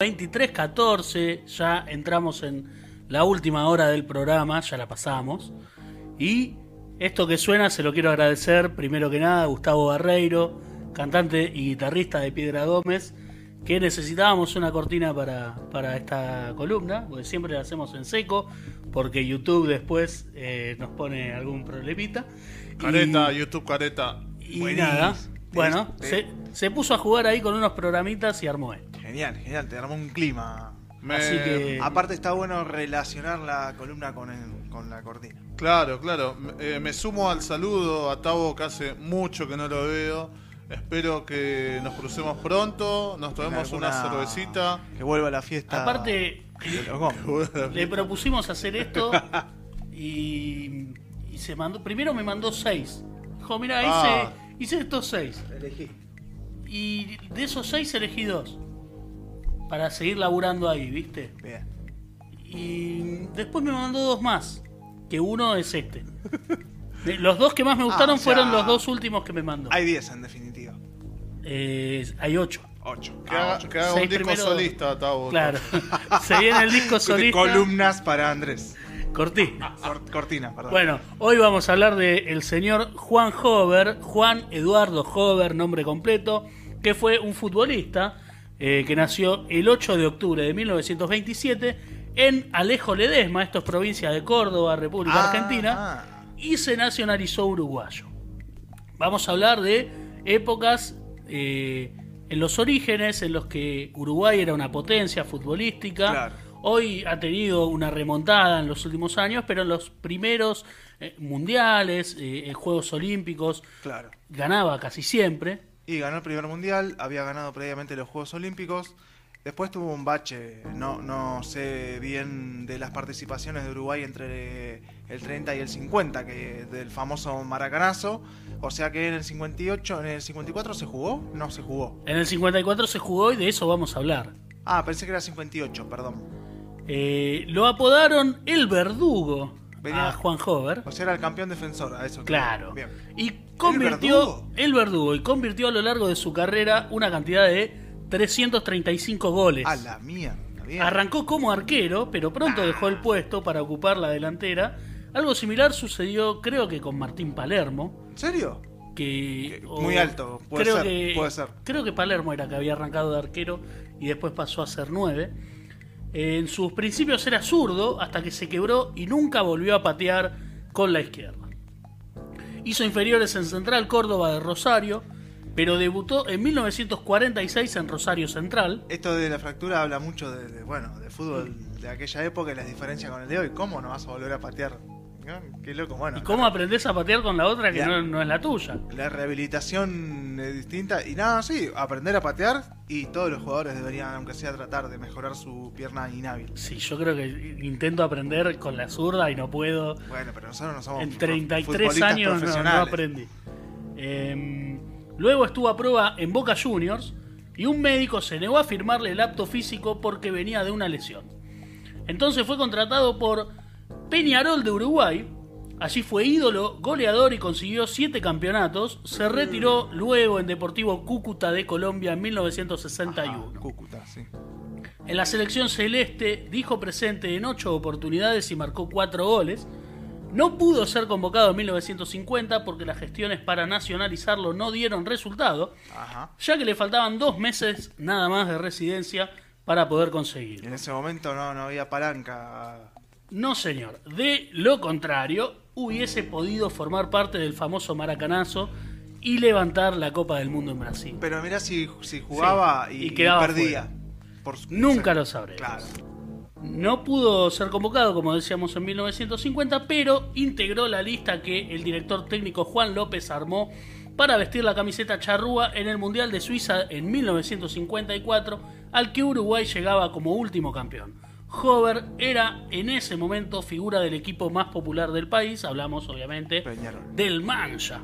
23.14, ya entramos en la última hora del programa, ya la pasamos. Y esto que suena se lo quiero agradecer primero que nada a Gustavo Barreiro, cantante y guitarrista de Piedra Gómez, que necesitábamos una cortina para, para esta columna, porque siempre la hacemos en seco, porque YouTube después eh, nos pone algún problemita. Careta, YouTube careta. Y Buenísimo. nada, bueno, Este- se, se puso a jugar ahí con unos programitas y armó esto. Genial, genial, te armó un clima. Me- Así que- Aparte está bueno relacionar la columna con, el- con la cortina. Claro, claro. Eh, me sumo al saludo a Tavo que hace mucho que no lo veo. Espero que nos crucemos pronto, nos tomemos una cervecita. Que vuelva la fiesta. Aparte, le propusimos hacer esto y, y se mandó. Primero me mandó seis. Dijo, mira, hice, Ah. Hice estos seis. Elegí. Y de esos seis elegí dos. Para seguir laburando ahí, ¿viste? Bien. Y después me mandó dos más. Que uno es este. Los dos que más me gustaron Ah, o sea, fueron los dos últimos que me mandó. Hay 10 en definitiva. Eh, hay ocho. 8. Que haga, que haga Seis un disco primero- solista, Tavo. Claro. Se viene el disco solista. Columnas para Andrés. Cortina. Cor- cortina, perdón. Bueno, hoy vamos a hablar del señor Juan Hover, Juan Eduardo Hover, nombre completo, que fue un futbolista eh, que nació el 8 de octubre de 1927 en Alejo Ledesma, esto es provincia de Córdoba, República Ah, Argentina, ah. y se nacionalizó uruguayo. Vamos a hablar de épocas eh, en los orígenes en los que Uruguay era una potencia futbolística. Claro. Hoy ha tenido una remontada en los últimos años, pero en los primeros eh, mundiales, eh, en Juegos Olímpicos, Claro. ganaba casi siempre. Y ganó el primer mundial, había ganado previamente los Juegos Olímpicos. Después tuvo un bache, no, no sé bien de las participaciones de Uruguay entre el 30 y el 50, que del famoso maracanazo. O sea que en el 58, en el 54 se jugó, no se jugó. En el 54 se jugó y de eso vamos a hablar. Ah, pensé que era 58, perdón. Eh, lo apodaron el verdugo Venía- a Juan Hover. O sea, era el campeón defensor, a eso. Claro. Bien. Y convirtió verdugo? el verdugo y convirtió a lo largo de su carrera una cantidad de 335 goles. A la mía. Bien. Arrancó como arquero, pero pronto dejó el puesto para ocupar la delantera. Algo similar sucedió, creo que con Martín Palermo, ¿En serio? que Que- o- muy alto, puede creo ser, que, puede ser. Creo que Palermo era que había arrancado de arquero y después pasó a ser nueve. En sus principios era zurdo hasta que se quebró y nunca volvió a patear con la izquierda. Hizo inferiores en Central Córdoba de Rosario, pero debutó en 1946 en Rosario Central. Esto de la fractura habla mucho de, bueno, de fútbol de aquella época y las diferencias con el de hoy. ¿Cómo no vas a volver a patear? ¿No? Qué loco, bueno. ¿Y cómo aprendés a patear con la otra que no, no es la tuya? La rehabilitación es distinta. Y nada, sí, aprender a patear y todos los jugadores deberían, aunque sea, tratar de mejorar su pierna inhábil. Sí, yo creo que intento aprender con la zurda y no puedo. Bueno, pero nosotros no somos En fu- 33 futbolistas años no, aprendí. Eh, luego estuvo a prueba en Boca Juniors y un médico se negó a firmarle el apto físico porque venía de una lesión. Entonces fue contratado por Peñarol de Uruguay. Allí fue ídolo, goleador y consiguió siete campeonatos. Se retiró luego en Deportivo Cúcuta de Colombia en 1961. Ah, Cúcuta, sí. En la selección celeste dijo presente en ocho oportunidades y marcó cuatro goles. No pudo ser convocado en 1950 porque las gestiones para nacionalizarlo no dieron resultado, Ajá. ya que le faltaban dos meses nada más de residencia para poder Y conseguirlo. en ese momento no, no había palanca. No, señor. De lo contrario, hubiese podido formar parte del famoso maracanazo y levantar la Copa del Mundo en Brasil. Pero mirá si, si jugaba Sí, y, y quedaba perdía. Por Nunca lo sabremos. Claro. No pudo ser convocado, como decíamos, en 1950, pero integró la lista que el director técnico Juan López armó para vestir la camiseta charrúa en el Mundial de Suiza en 1954, al que Uruguay llegaba como último campeón. Hover era en ese momento figura del equipo más popular del país, hablamos obviamente Peñarol. del Mancha.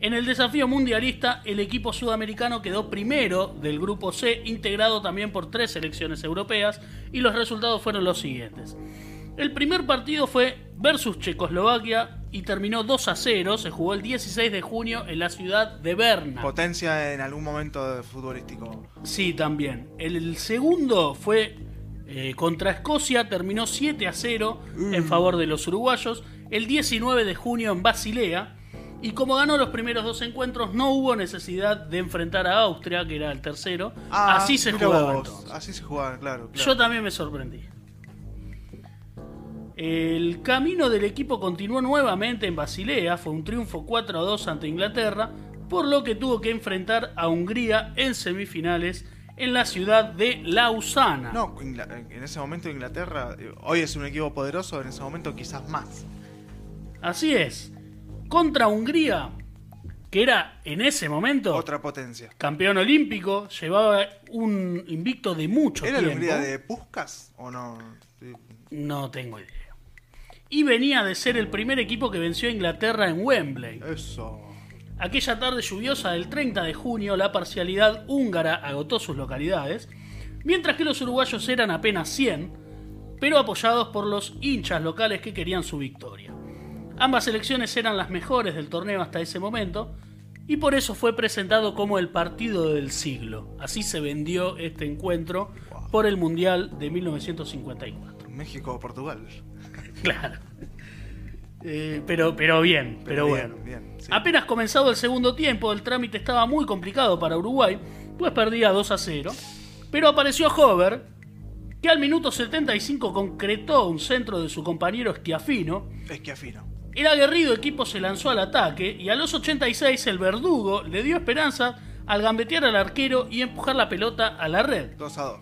En el desafío mundialista, el equipo sudamericano quedó primero del grupo C, integrado también por tres selecciones europeas, y los resultados fueron los siguientes. El primer partido fue versus Checoslovaquia y terminó 2 a 0. Se jugó el 16 de junio en la ciudad de Berna. Potencia en algún momento futbolístico. Sí, también. El segundo fue eh, contra Escocia, terminó 7 a 0 en favor de los uruguayos. El 19 de junio en Basilea. Y como ganó los primeros dos encuentros, no hubo necesidad de enfrentar a Austria, que era el tercero. Ah, así se jugaba vos. Así se jugaba, claro. claro. Yo también me sorprendí. El camino del equipo continuó nuevamente en Basilea, fue un triunfo 4 a 2 ante Inglaterra, por lo que tuvo que enfrentar a Hungría en semifinales en la ciudad de Lausana. No, en ese momento Inglaterra, eh, hoy es un equipo poderoso, en ese momento quizás más. Así es, contra Hungría, que era en ese momento Otra potencia. campeón olímpico, llevaba un invicto de mucho ¿Era la tiempo. Hungría de Puskas o no? No tengo idea. Y venía de ser el primer equipo que venció a Inglaterra en Wembley. Eso. Aquella tarde lluviosa del 30 de junio, la parcialidad húngara agotó sus localidades, mientras que los uruguayos eran apenas 100, pero apoyados por los hinchas locales que querían su victoria. Ambas selecciones eran las mejores del torneo hasta ese momento, y por eso fue presentado como el partido del siglo. Así se vendió este encuentro por el Mundial de 1954. México o Portugal. Claro. Eh, pero, pero bien, pero, bien, bueno. bien, sí. Apenas comenzado el segundo tiempo, el trámite estaba muy complicado para Uruguay, pues perdía 2 a 0. Pero apareció Hover, que al minuto 75 concretó un centro de su compañero Schiaffino. Esquiafino. El aguerrido equipo se lanzó al ataque y a los 86 el verdugo le dio esperanza al gambetear al arquero y empujar la pelota a la red. 2 a 2.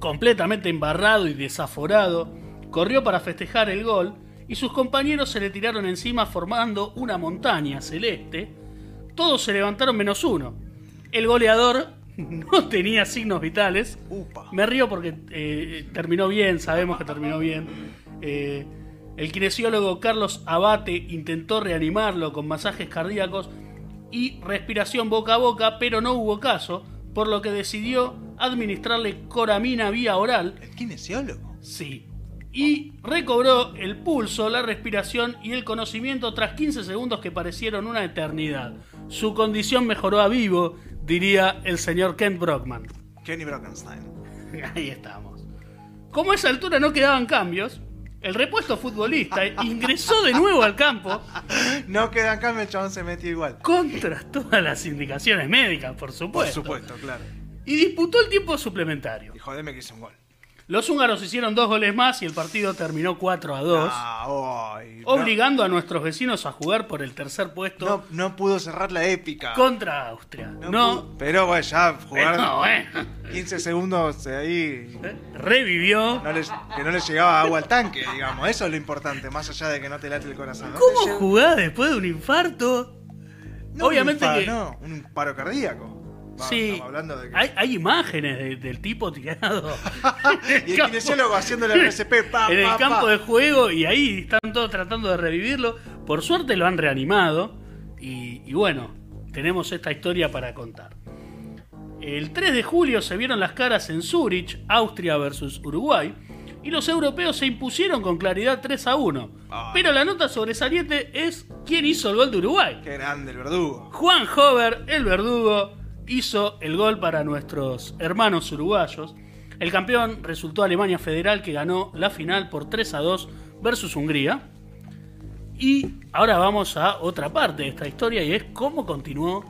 Completamente embarrado y desaforado, corrió para festejar el gol y sus compañeros se le tiraron encima formando una montaña celeste. Todos se levantaron menos uno. El goleador no tenía signos vitales. Upa. Me río porque eh, terminó bien, sabemos que terminó bien. Eh, el kinesiólogo Carlos Abate intentó reanimarlo con masajes cardíacos y respiración boca a boca, pero no hubo caso, por lo que decidió administrarle coramina vía oral ¿El kinesiólogo? Sí. Y recobró el pulso, la respiración y el conocimiento tras 15 segundos que parecieron una eternidad. Su condición mejoró a vivo, diría el señor Kent Brockman. Kenny Brockenstein. Ahí estamos. Como a esa altura no quedaban cambios, el repuesto futbolista ingresó de nuevo al campo No queda en cambio, el chabón se metió igual. contra todas las indicaciones médicas, por Por supuesto. supuesto, claro. Y disputó el tiempo suplementario. Y jodeme que hizo un gol. Los húngaros hicieron dos goles más y el partido terminó 4 a 2. Ah, ay, no- obligando a nuestros vecinos a jugar por el tercer puesto No, no pudo cerrar la épica. contra Austria. No. Pero bueno, ya jugar pero, bueno, 15 segundos ahí. revivió. no les- que no le llegaba agua al tanque, digamos. Eso es lo importante, más allá de que no te late el corazón. ¿Cómo jugás después de un infarto? No, Obviamente un infa- que- No, un paro cardíaco. Sí, estamos hablando de que... hay, hay imágenes de- del tipo tirado y el kinesiólogo haciéndole el RCP, pa, en el campo pa. de juego y ahí están todos tratando de revivirlo. Por suerte lo han reanimado y, y bueno, tenemos esta historia para contar. El 3 de julio se vieron las caras en Zurich, Austria versus Uruguay, y los europeos se impusieron con claridad 3 a 1. Ay. Pero la nota sobresaliente es quién hizo el gol de Uruguay. Qué grande el verdugo. Juan Hover, el verdugo, hizo el gol para nuestros hermanos uruguayos. El campeón resultó Alemania Federal que ganó la final por 3 a 2 versus Hungría. Y ahora vamos a otra parte de esta historia y es cómo continuó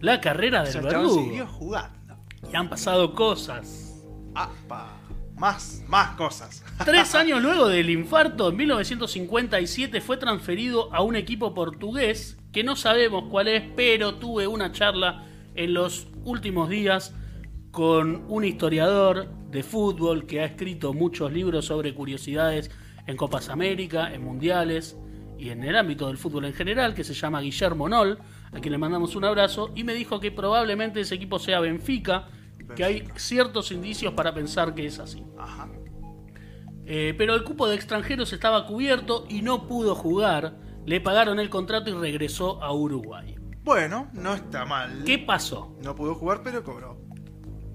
la carrera O del sea, verdugo. siguió jugando. Y han pasado cosas. Apa. Más, más cosas. Tres años luego del infarto, en 1957 fue transferido a un equipo portugués que no sabemos cuál es, pero tuve una charla en los últimos días con un historiador de fútbol que ha escrito muchos libros sobre curiosidades en Copas América, en Mundiales y en el ámbito del fútbol en general, que se llama Guillermo Nol, a quien le mandamos un abrazo, y me dijo que probablemente ese equipo sea Benfica, que hay ciertos indicios para pensar que es así. Ajá. Eh, pero el cupo de extranjeros estaba cubierto y no pudo jugar. Le pagaron el contrato y regresó a Uruguay. Bueno, no está mal. ¿Qué pasó? No pudo jugar, pero cobró.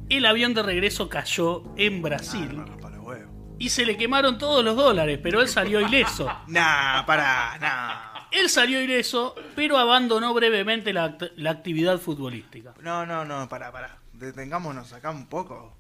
El avión de regreso cayó en Brasil Ah, para y se le quemaron todos los dólares, pero él salió ileso. Nah, pará, nah. Él salió ileso, pero abandonó brevemente la, act- la actividad futbolística. No, no, no, pará, pará. Detengámonos acá un poco.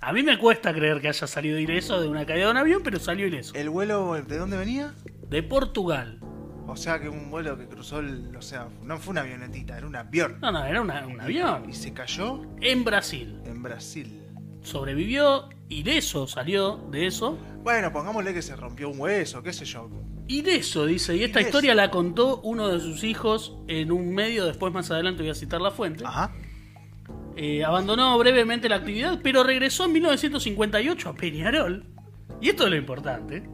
A mí me cuesta creer que haya salido ileso de una caída de un avión, pero salió ileso. ¿El vuelo de dónde venía? De Portugal. O sea que un vuelo que cruzó el. O sea, no fue una avionetita, era un avión. No, no, era una- un avión. Y se cayó En Brasil. en Brasil. Sobrevivió, ileso salió de eso. Bueno, pongámosle que se rompió un hueso, qué sé yo. Ileso, dice. Y esta Ileso. historia la contó uno de sus hijos en un medio. Después, más adelante, voy a citar la fuente. Ajá. Eh, abandonó brevemente la actividad, pero regresó en 1958 a Peñarol. Y esto es lo importante.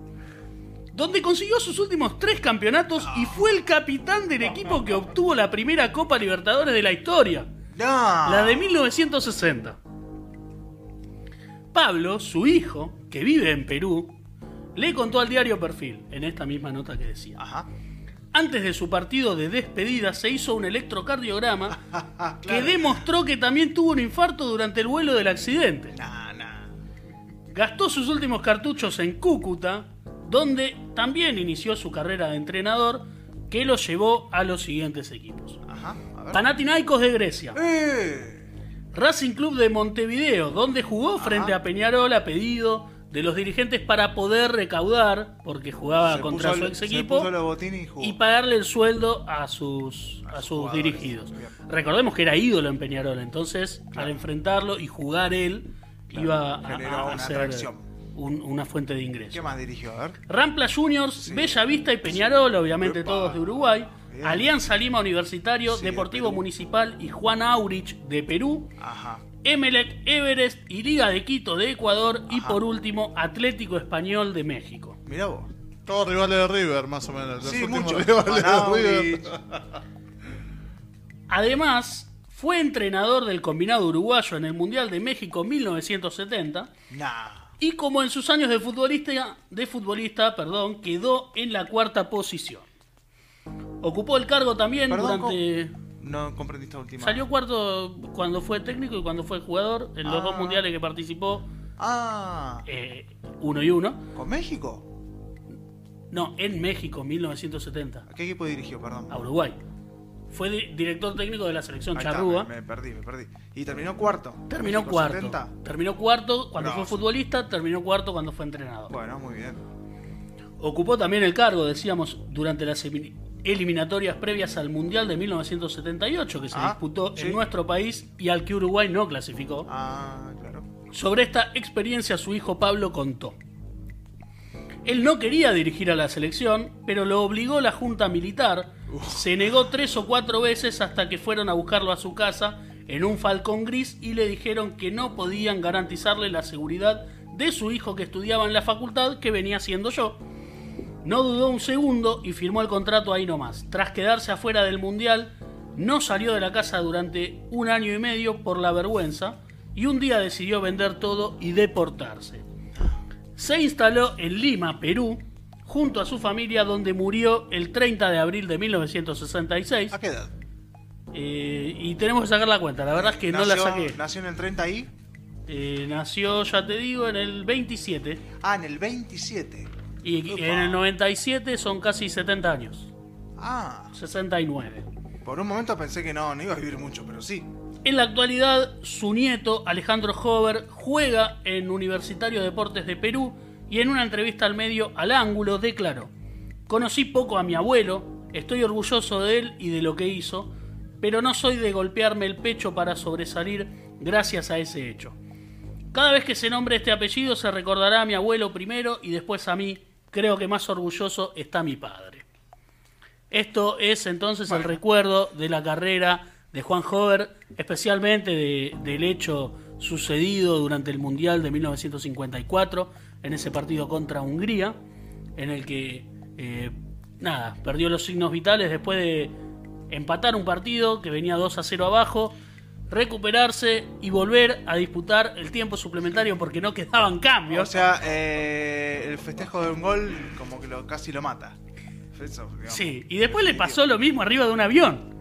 Donde consiguió sus últimos tres campeonatos y fue el capitán del equipo que obtuvo la primera Copa Libertadores de la historia. No. La de 1960. Pablo, su hijo, que vive en Perú, le contó al diario Perfil, en esta misma nota que decía. Ajá. Antes de su partido de despedida se hizo un electrocardiograma que demostró que también tuvo un infarto durante el vuelo del accidente. Gastó sus últimos cartuchos en Cúcuta, donde también inició su carrera de entrenador, que lo llevó a los siguientes equipos. Ajá. A. Panathinaikos de Grecia, ¡Eh! Racing Club de Montevideo, donde jugó frente a Peñarol a pedido de los dirigentes para poder recaudar, porque jugaba Se contra su ex equipo. y pagarle el sueldo a sus, A a sus dirigidos. Bien. Recordemos que era ídolo en Peñarol, entonces al enfrentarlo y jugar él, Claro, iba a, a ser atracción. Un- una fuente de ingreso. ¿Qué más dirigió? A ver. Rampla Juniors, Sí. Bella Vista y Peñarol, obviamente Epa. todos de Uruguay. Bien. Alianza Lima Universitario, Sí, Deportivo. Municipal y Juan Aurich de Perú. Ajá. Emelec, Everest y Liga de Quito de Ecuador. Y por último, Atlético Español de México. Mirá vos. Todos rivales de River, más o menos. Los Sí, rivales de. River. Además, fue entrenador del combinado uruguayo en el Mundial de México 1970 Nah. Y como en sus años de futbolista, de futbolista perdón, quedó en la cuarta posición. Ocupó el cargo también Perdón, durante... No comprendí esta última. Salió cuarto cuando fue técnico y cuando fue jugador en los Ah. dos mundiales que participó, Ah. eh, uno y uno. ¿Con México? No, en México 1970, ¿A qué equipo dirigió? Perdón. a Uruguay. Fue di- director técnico de la selección Ahí está, Charrúa. me, me perdí, me perdí. Y terminó cuarto. Terminó México cuarto. 70. Terminó cuarto cuando fue futbolista, terminó cuarto cuando fue entrenador. Bueno, muy bien. Ocupó también el cargo, decíamos, durante las eliminatorias previas al Mundial de 1978 que se Ah, disputó sí. en nuestro país y al que Uruguay no clasificó. Ah, claro. Sobre esta experiencia su hijo Pablo contó. Él no quería dirigir a la selección, pero lo obligó la junta militar. Se negó tres o cuatro veces hasta que fueron a buscarlo a su casa en un falcón gris y le dijeron que no podían garantizarle la seguridad de su hijo que estudiaba en la facultad que venía siendo yo. No dudó un segundo y firmó el contrato ahí nomás. Tras quedarse afuera del Mundial, no salió de la casa durante un año y medio por la vergüenza y un día decidió vender todo y deportarse. Se instaló en Lima, Perú, junto a su familia donde murió el 30 de abril de 1966. ¿A qué edad? Eh, y tenemos que sacar la cuenta, la verdad es que no la saqué. Nació en el 30 y. Eh, nació, ya te digo, en el 27 Ah, en el 27. y en el 97 son casi 70 años, Ah, 69. por un momento pensé que no, no iba a vivir mucho, pero sí. En la actualidad, su nieto, Alejandro Hover, juega en Universitario Deportes de Perú y en una entrevista al medio Al Ángulo declaró, conocí poco a mi abuelo, estoy orgulloso de él y de lo que hizo, pero no soy de golpearme el pecho para sobresalir gracias a ese hecho. Cada vez que se nombre este apellido se recordará a mi abuelo primero y después a mí, creo que más orgulloso está mi padre. Esto es entonces el recuerdo de la carrera de Juan Hover, especialmente de- del hecho sucedido durante el Mundial de 1954, en ese partido contra Hungría, en el que, eh, nada, perdió los signos vitales después de empatar un partido que venía 2 a 0 abajo, recuperarse y volver a disputar el tiempo suplementario porque no quedaban cambios. O sea, eh, el festejo de un gol como que lo, casi lo mata. Eso, digamos. Sí, y después le pasó lo mismo arriba de un avión.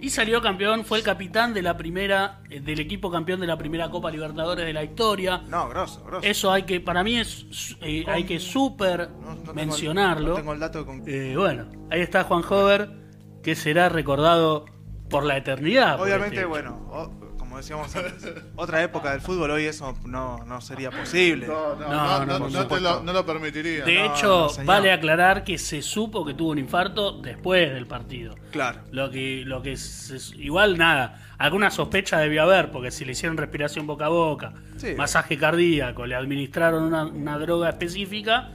Y salió campeón, fue el capitán de la primera, eh, del equipo campeón de la primera Copa Libertadores de la historia. No, grosso, grosso. Eso hay que, para mí es, eh, hay que súper No- no tengo el- mencionarlo. no tengo el dato con... Eh, bueno, ahí está Juan Hover, que será recordado por la eternidad. Obviamente, este- bueno, como decíamos antes, otra época del fútbol, hoy eso no, no sería posible. No, no, No, no, no, no, por no te lo, no lo permitiría. De No, hecho, vale aclarar que se supo que tuvo un infarto después del partido. Claro. Lo que, lo que se- igual nada, alguna sospecha debió haber, porque si le hicieron respiración boca a boca, Sí. masaje cardíaco, le administraron una, una droga específica,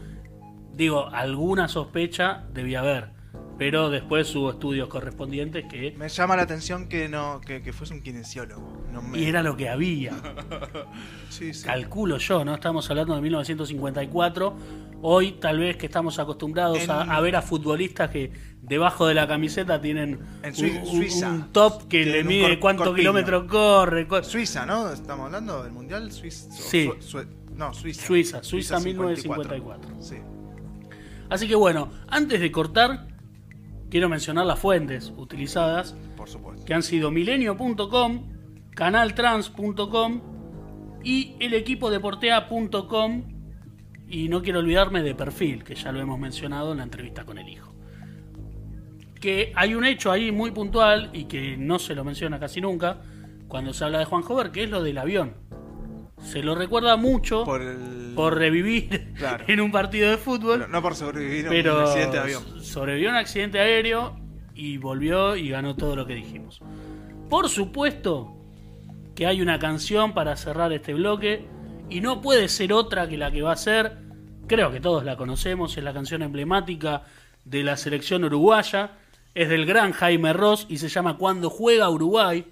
digo, alguna sospecha debía haber. Pero después hubo estudios correspondientes que. Me llama la atención que no que, que fuese un kinesiólogo. No me- Y era lo que había. Sí, sí. Calculo yo, ¿no? Estamos hablando de 1954. Hoy, tal vez que estamos acostumbrados En- a, a ver a futbolistas que debajo de la camiseta tienen En un, Sui- un- Suiza. un top que le mide corpiño. kilómetros corre. co- Suiza, ¿no? Estamos hablando del Mundial Suiza. Sí. no, Suiza. Suiza, Suiza 1954. Sí. Así que bueno, antes de cortar, quiero mencionar las fuentes utilizadas, Por supuesto. que han sido milenio.com, canaltrans.com y elequipodeportea.com y no quiero olvidarme de perfil, que ya lo hemos mencionado en la entrevista con el hijo. Que hay un hecho ahí muy puntual y que no se lo menciona casi nunca cuando se habla de Juan Jover, que es lo del avión. Se lo recuerda mucho Por revivir Claro. en un partido de fútbol, No, no por sobrevivir a pero un accidente de avión. sobrevivió a un accidente aéreo y volvió y ganó todo lo que dijimos. Por supuesto que hay una canción para cerrar este bloque y no puede ser otra que la que va a ser, creo que todos la conocemos, es la canción emblemática de la selección uruguaya, es del gran Jaime Ross y se llama Cuando juega Uruguay.